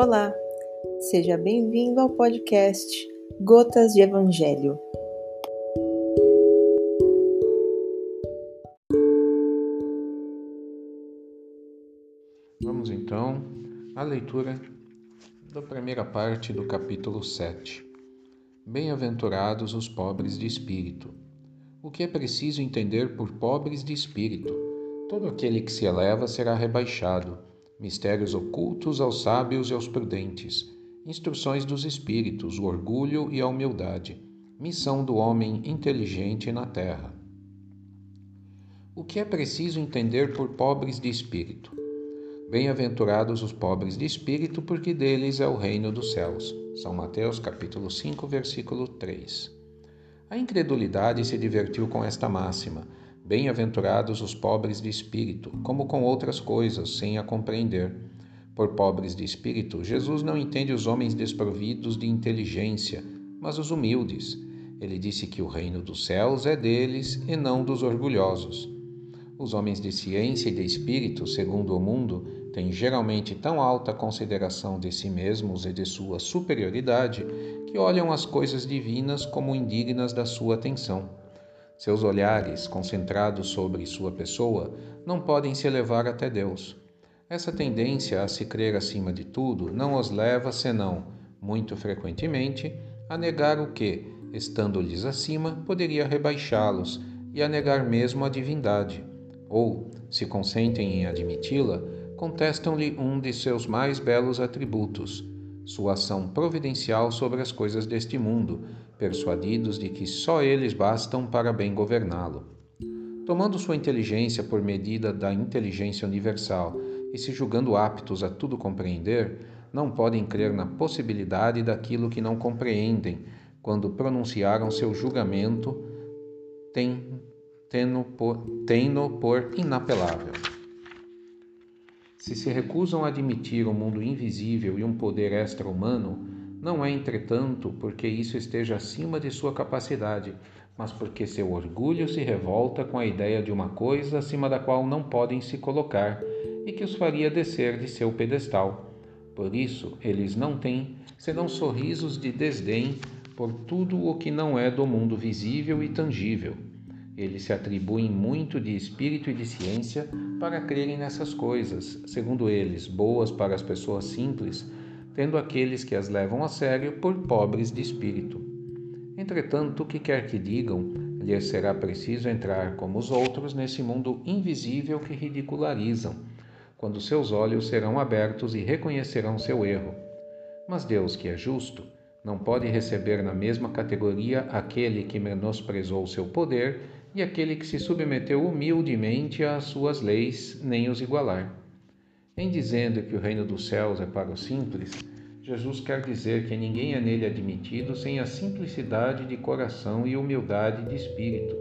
Olá, seja bem-vindo ao podcast Gotas de Evangelho. Vamos então à leitura da primeira parte do capítulo 7. Bem-aventurados os pobres de espírito. O que é preciso entender por pobres de espírito? Todo aquele que se eleva será rebaixado mistérios ocultos aos sábios e aos prudentes, instruções dos espíritos, o orgulho e a humildade, missão do homem inteligente na terra. O que é preciso entender por pobres de espírito? Bem-aventurados os pobres de espírito, porque deles é o reino dos céus. São Mateus capítulo 5, versículo 3. A incredulidade se divertiu com esta máxima Bem-aventurados os pobres de espírito, como com outras coisas, sem a compreender. Por pobres de espírito, Jesus não entende os homens desprovidos de inteligência, mas os humildes. Ele disse que o reino dos céus é deles e não dos orgulhosos. Os homens de ciência e de espírito, segundo o mundo, têm geralmente tão alta consideração de si mesmos e de sua superioridade que olham as coisas divinas como indignas da sua atenção. Seus olhares, concentrados sobre sua pessoa, não podem se elevar até Deus. Essa tendência a se crer acima de tudo não os leva, senão, muito frequentemente, a negar o que, estando-lhes acima, poderia rebaixá-los e a negar mesmo a divindade. Ou, se consentem em admiti-la, contestam-lhe um de seus mais belos atributos, sua ação providencial sobre as coisas deste mundo, persuadidos de que só eles bastam para bem governá-lo. Tomando sua inteligência por medida da inteligência universal e se julgando aptos a tudo compreender, não podem crer na possibilidade daquilo que não compreendem, quando pronunciaram seu julgamento, tendo por, por inapelável. Se se recusam a admitir um mundo invisível e um poder extra-humano, não é, entretanto, porque isso esteja acima de sua capacidade, mas porque seu orgulho se revolta com a ideia de uma coisa acima da qual não podem se colocar e que os faria descer de seu pedestal. Por isso, eles não têm senão sorrisos de desdém por tudo o que não é do mundo visível e tangível eles se atribuem muito de espírito e de ciência para crerem nessas coisas, segundo eles, boas para as pessoas simples, tendo aqueles que as levam a sério por pobres de espírito. Entretanto, o que quer que digam, lhes será preciso entrar como os outros nesse mundo invisível que ridicularizam, quando seus olhos serão abertos e reconhecerão seu erro. Mas Deus, que é justo, não pode receber na mesma categoria aquele que menosprezou seu poder e aquele que se submeteu humildemente às suas leis, nem os igualar. Em dizendo que o reino dos céus é para os simples, Jesus quer dizer que ninguém é nele admitido sem a simplicidade de coração e humildade de espírito,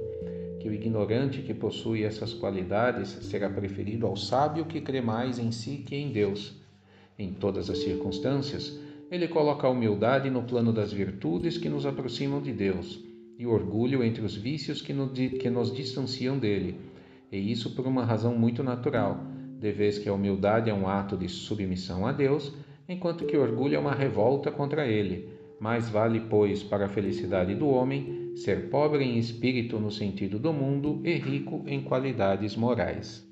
que o ignorante que possui essas qualidades será preferido ao sábio que crê mais em si que em Deus. Em todas as circunstâncias, ele coloca a humildade no plano das virtudes que nos aproximam de Deus e orgulho entre os vícios que nos distanciam dele, e isso por uma razão muito natural, de vez que a humildade é um ato de submissão a Deus, enquanto que o orgulho é uma revolta contra ele. Mais vale, pois, para a felicidade do homem ser pobre em espírito no sentido do mundo e rico em qualidades morais.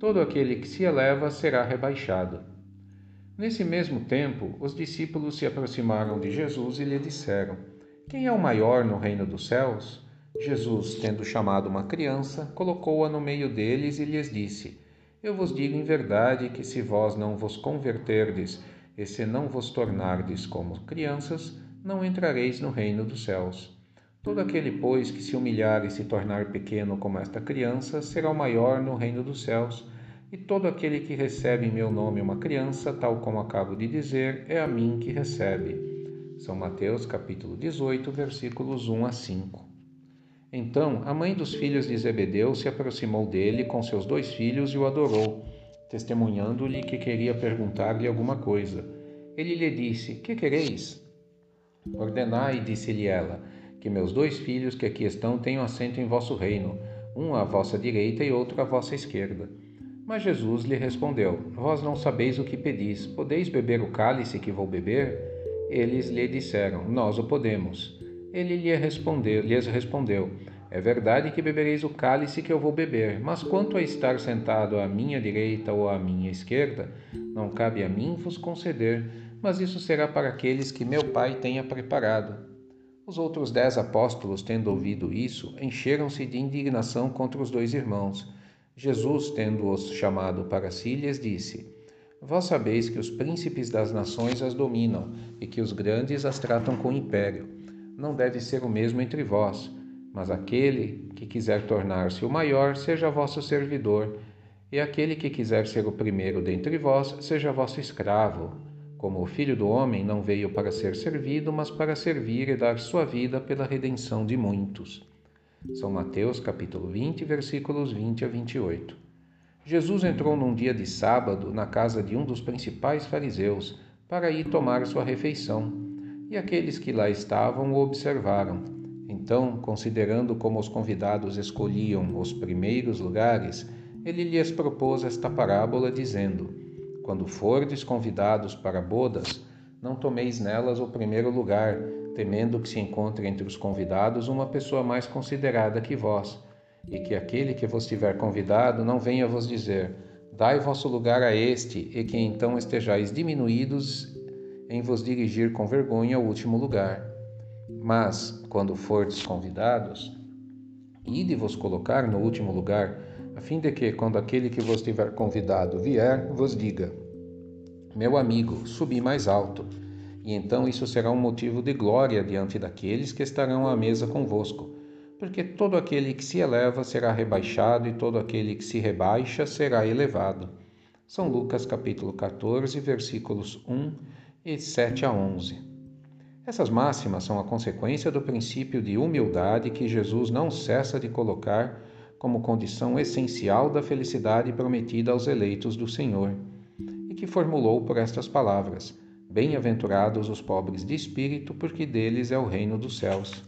Todo aquele que se eleva será rebaixado. Nesse mesmo tempo, os discípulos se aproximaram de Jesus e lhe disseram: quem é o maior no reino dos céus? Jesus, tendo chamado uma criança, colocou-a no meio deles e lhes disse: Eu vos digo em verdade que se vós não vos converterdes e se não vos tornardes como crianças, não entrareis no reino dos céus. Todo aquele, pois, que se humilhar e se tornar pequeno como esta criança, será o maior no reino dos céus. E todo aquele que recebe em meu nome uma criança, tal como acabo de dizer, é a mim que recebe. São Mateus capítulo 18, versículos 1 a 5. Então a mãe dos filhos de Zebedeu se aproximou dele com seus dois filhos e o adorou, testemunhando-lhe que queria perguntar-lhe alguma coisa. Ele lhe disse: Que quereis? Ordenai, disse-lhe ela, que meus dois filhos que aqui estão tenham assento em vosso reino, um à vossa direita e outro à vossa esquerda. Mas Jesus lhe respondeu: Vós não sabeis o que pedis. Podeis beber o cálice que vou beber? Eles lhe disseram: Nós o podemos. Ele lhe respondeu, lhes respondeu: É verdade que bebereis o cálice que eu vou beber, mas quanto a estar sentado à minha direita ou à minha esquerda, não cabe a mim vos conceder, mas isso será para aqueles que meu Pai tenha preparado. Os outros dez apóstolos, tendo ouvido isso, encheram-se de indignação contra os dois irmãos. Jesus, tendo-os chamado para si, lhes disse: Vós sabeis que os príncipes das nações as dominam e que os grandes as tratam com império. Não deve ser o mesmo entre vós, mas aquele que quiser tornar-se o maior, seja vosso servidor, e aquele que quiser ser o primeiro dentre vós, seja vosso escravo. Como o filho do homem não veio para ser servido, mas para servir e dar sua vida pela redenção de muitos. São Mateus capítulo 20, versículos 20 a 28. Jesus entrou num dia de sábado na casa de um dos principais fariseus para ir tomar sua refeição, e aqueles que lá estavam o observaram. Então, considerando como os convidados escolhiam os primeiros lugares, ele lhes propôs esta parábola, dizendo: Quando fordes convidados para bodas, não tomeis nelas o primeiro lugar, temendo que se encontre entre os convidados uma pessoa mais considerada que vós, e que aquele que vos tiver convidado não venha vos dizer: Dai vosso lugar a este, e que então estejais diminuídos em vos dirigir com vergonha ao último lugar. Mas, quando fordes convidados, ide vos colocar no último lugar, a fim de que, quando aquele que vos tiver convidado vier, vos diga: Meu amigo, subi mais alto e então isso será um motivo de glória diante daqueles que estarão à mesa convosco. Porque todo aquele que se eleva será rebaixado, e todo aquele que se rebaixa será elevado. São Lucas capítulo 14, versículos 1 e 7 a 11. Essas máximas são a consequência do princípio de humildade que Jesus não cessa de colocar como condição essencial da felicidade prometida aos eleitos do Senhor, e que formulou por estas palavras: Bem-aventurados os pobres de espírito, porque deles é o reino dos céus.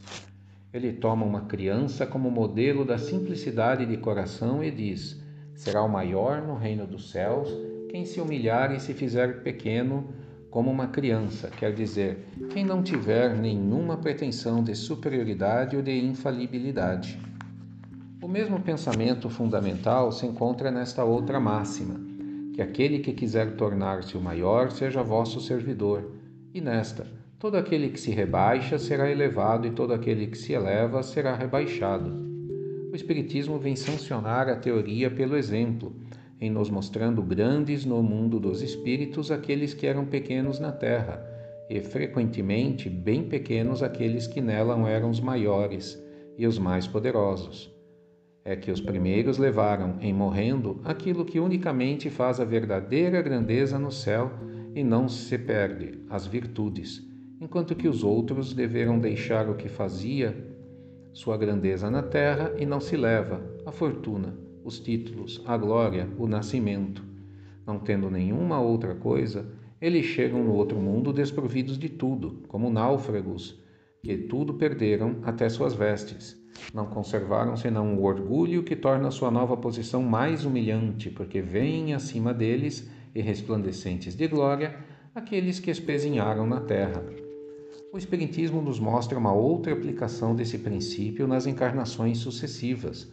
Ele toma uma criança como modelo da simplicidade de coração e diz: Será o maior no reino dos céus quem se humilhar e se fizer pequeno como uma criança, quer dizer, quem não tiver nenhuma pretensão de superioridade ou de infalibilidade. O mesmo pensamento fundamental se encontra nesta outra máxima que aquele que quiser tornar-se o maior seja vosso servidor. E nesta, todo aquele que se rebaixa será elevado, e todo aquele que se eleva será rebaixado. O Espiritismo vem sancionar a teoria pelo exemplo, em nos mostrando grandes no mundo dos espíritos aqueles que eram pequenos na terra, e frequentemente bem pequenos aqueles que nela eram os maiores e os mais poderosos. É que os primeiros levaram, em morrendo, aquilo que unicamente faz a verdadeira grandeza no céu e não se perde, as virtudes, enquanto que os outros deveram deixar o que fazia sua grandeza na terra e não se leva, a fortuna, os títulos, a glória, o nascimento. Não tendo nenhuma outra coisa, eles chegam no outro mundo desprovidos de tudo, como náufragos, que tudo perderam até suas vestes não conservaram senão o orgulho que torna sua nova posição mais humilhante, porque vêm acima deles e resplandecentes de glória aqueles que espezinharam na terra. O Espiritismo nos mostra uma outra aplicação desse princípio nas encarnações sucessivas,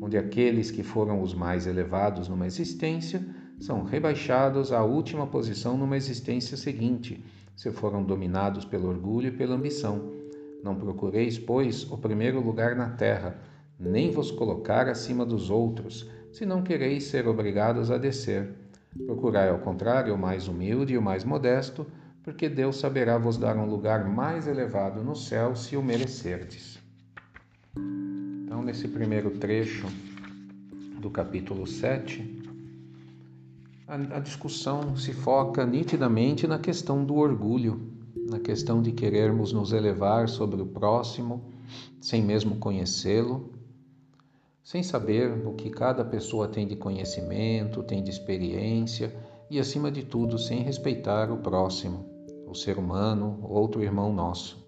onde aqueles que foram os mais elevados numa existência são rebaixados à última posição numa existência seguinte, se foram dominados pelo orgulho e pela ambição não procureis, pois, o primeiro lugar na terra, nem vos colocar acima dos outros, se não quereis ser obrigados a descer. Procurai, ao contrário, o mais humilde e o mais modesto, porque Deus saberá vos dar um lugar mais elevado no céu se o merecerdes. Nesse primeiro trecho do capítulo 7, a, a discussão se foca nitidamente na questão do orgulho na questão de querermos nos elevar sobre o próximo, sem mesmo conhecê-lo, sem saber o que cada pessoa tem de conhecimento, tem de experiência e, acima de tudo, sem respeitar o próximo, o ser humano, outro irmão nosso.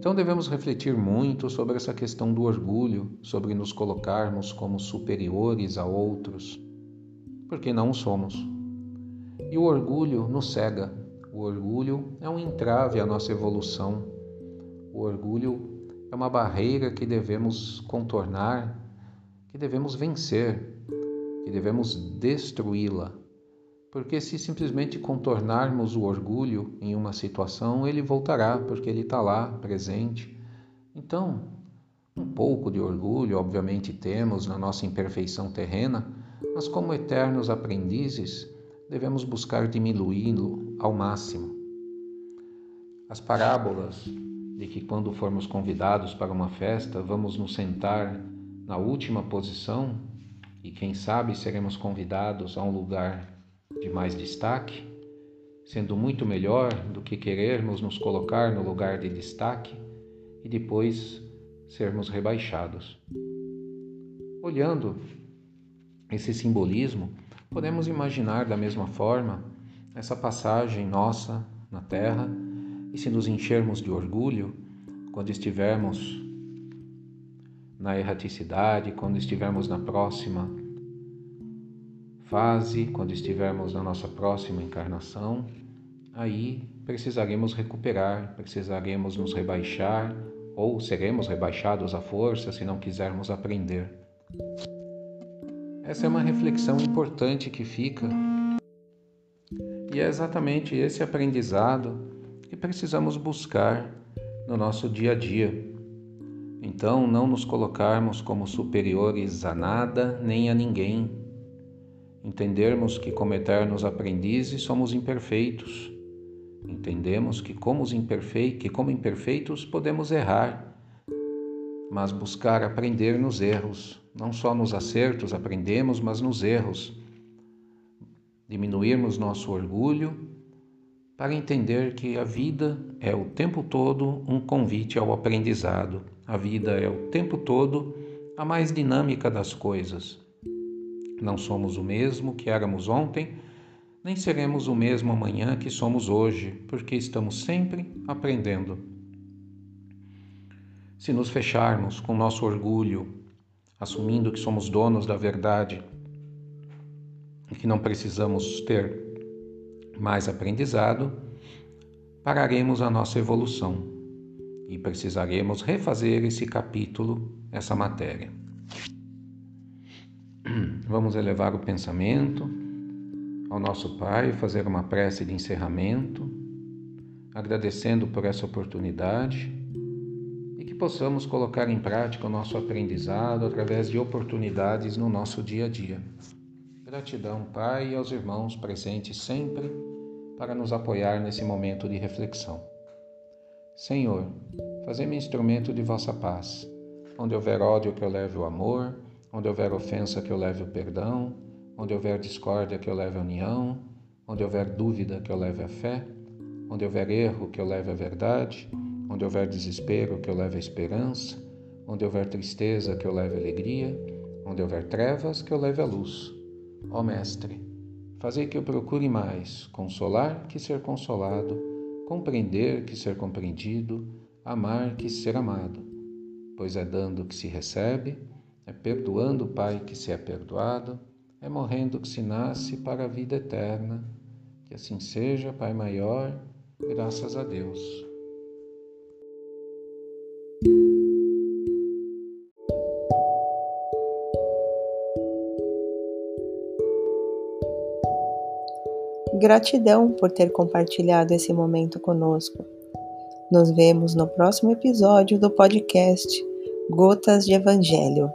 Então devemos refletir muito sobre essa questão do orgulho, sobre nos colocarmos como superiores a outros. porque não somos. E o orgulho nos cega. O orgulho é um entrave à nossa evolução. O orgulho é uma barreira que devemos contornar, que devemos vencer, que devemos destruí-la. Porque se simplesmente contornarmos o orgulho em uma situação, ele voltará, porque ele está lá, presente. Então, um pouco de orgulho, obviamente, temos na nossa imperfeição terrena, mas como eternos aprendizes, devemos buscar diminuí-lo ao máximo. As parábolas de que, quando formos convidados para uma festa, vamos nos sentar na última posição e, quem sabe, seremos convidados a um lugar de mais destaque, sendo muito melhor do que querermos nos colocar no lugar de destaque e depois sermos rebaixados. Olhando esse simbolismo, podemos imaginar da mesma forma essa passagem nossa na Terra e se nos enchermos de orgulho quando estivermos na erraticidade, quando estivermos na próxima fase, quando estivermos na nossa próxima encarnação, aí precisaremos recuperar, precisaremos nos rebaixar ou seremos rebaixados à força se não quisermos aprender. Essa é uma reflexão importante que fica e é exatamente esse aprendizado que precisamos buscar no nosso dia a dia. Então, não nos colocarmos como superiores a nada nem a ninguém, entendermos que, como eternos aprendizes, somos imperfeitos. Entendemos que como, imperfeitos, que, como imperfeitos, podemos errar, mas buscar aprender nos erros. Não só nos acertos aprendemos, mas nos erros. Diminuirmos nosso orgulho para entender que a vida é o tempo todo um convite ao aprendizado. A vida é o tempo todo a mais dinâmica das coisas. Não somos o mesmo que éramos ontem, nem seremos o mesmo amanhã que somos hoje, porque estamos sempre aprendendo. Se nos fecharmos com nosso orgulho, assumindo que somos donos da verdade e que não precisamos ter mais aprendizado, pararemos a nossa evolução e precisaremos refazer esse capítulo, essa matéria. Vamos elevar o pensamento ao nosso Pai, fazer uma prece de encerramento, agradecendo por essa oportunidade e que possamos colocar em prática o nosso aprendizado através de oportunidades no nosso dia a dia. Gratidão, Pai, e aos irmãos presentes sempre para nos apoiar nesse momento de reflexão. Senhor, fazei-me instrumento de vossa paz. Onde houver ódio, que eu leve o amor Onde houver ofensa, que eu leve o perdão. Onde houver discórdia, que eu leve a união. Onde houver dúvida, que eu leve a fé. Onde houver erro, que eu leve a verdade. Onde houver desespero, que eu leve a esperança. Onde houver tristeza, que eu leve a alegria. Onde houver trevas, que eu leve a luz. Ó Mestre, fazei que eu procure mais consolar que ser consolado, compreender que ser compreendido, amar que ser amado, pois é dando que se recebe é perdoando, Pai, que se é perdoado, é morrendo que se nasce para a vida eterna. Que assim seja, Pai maior, graças a Deus. Gratidão por ter compartilhado esse momento conosco. Nos vemos no próximo episódio do podcast Gotas de Evangelho.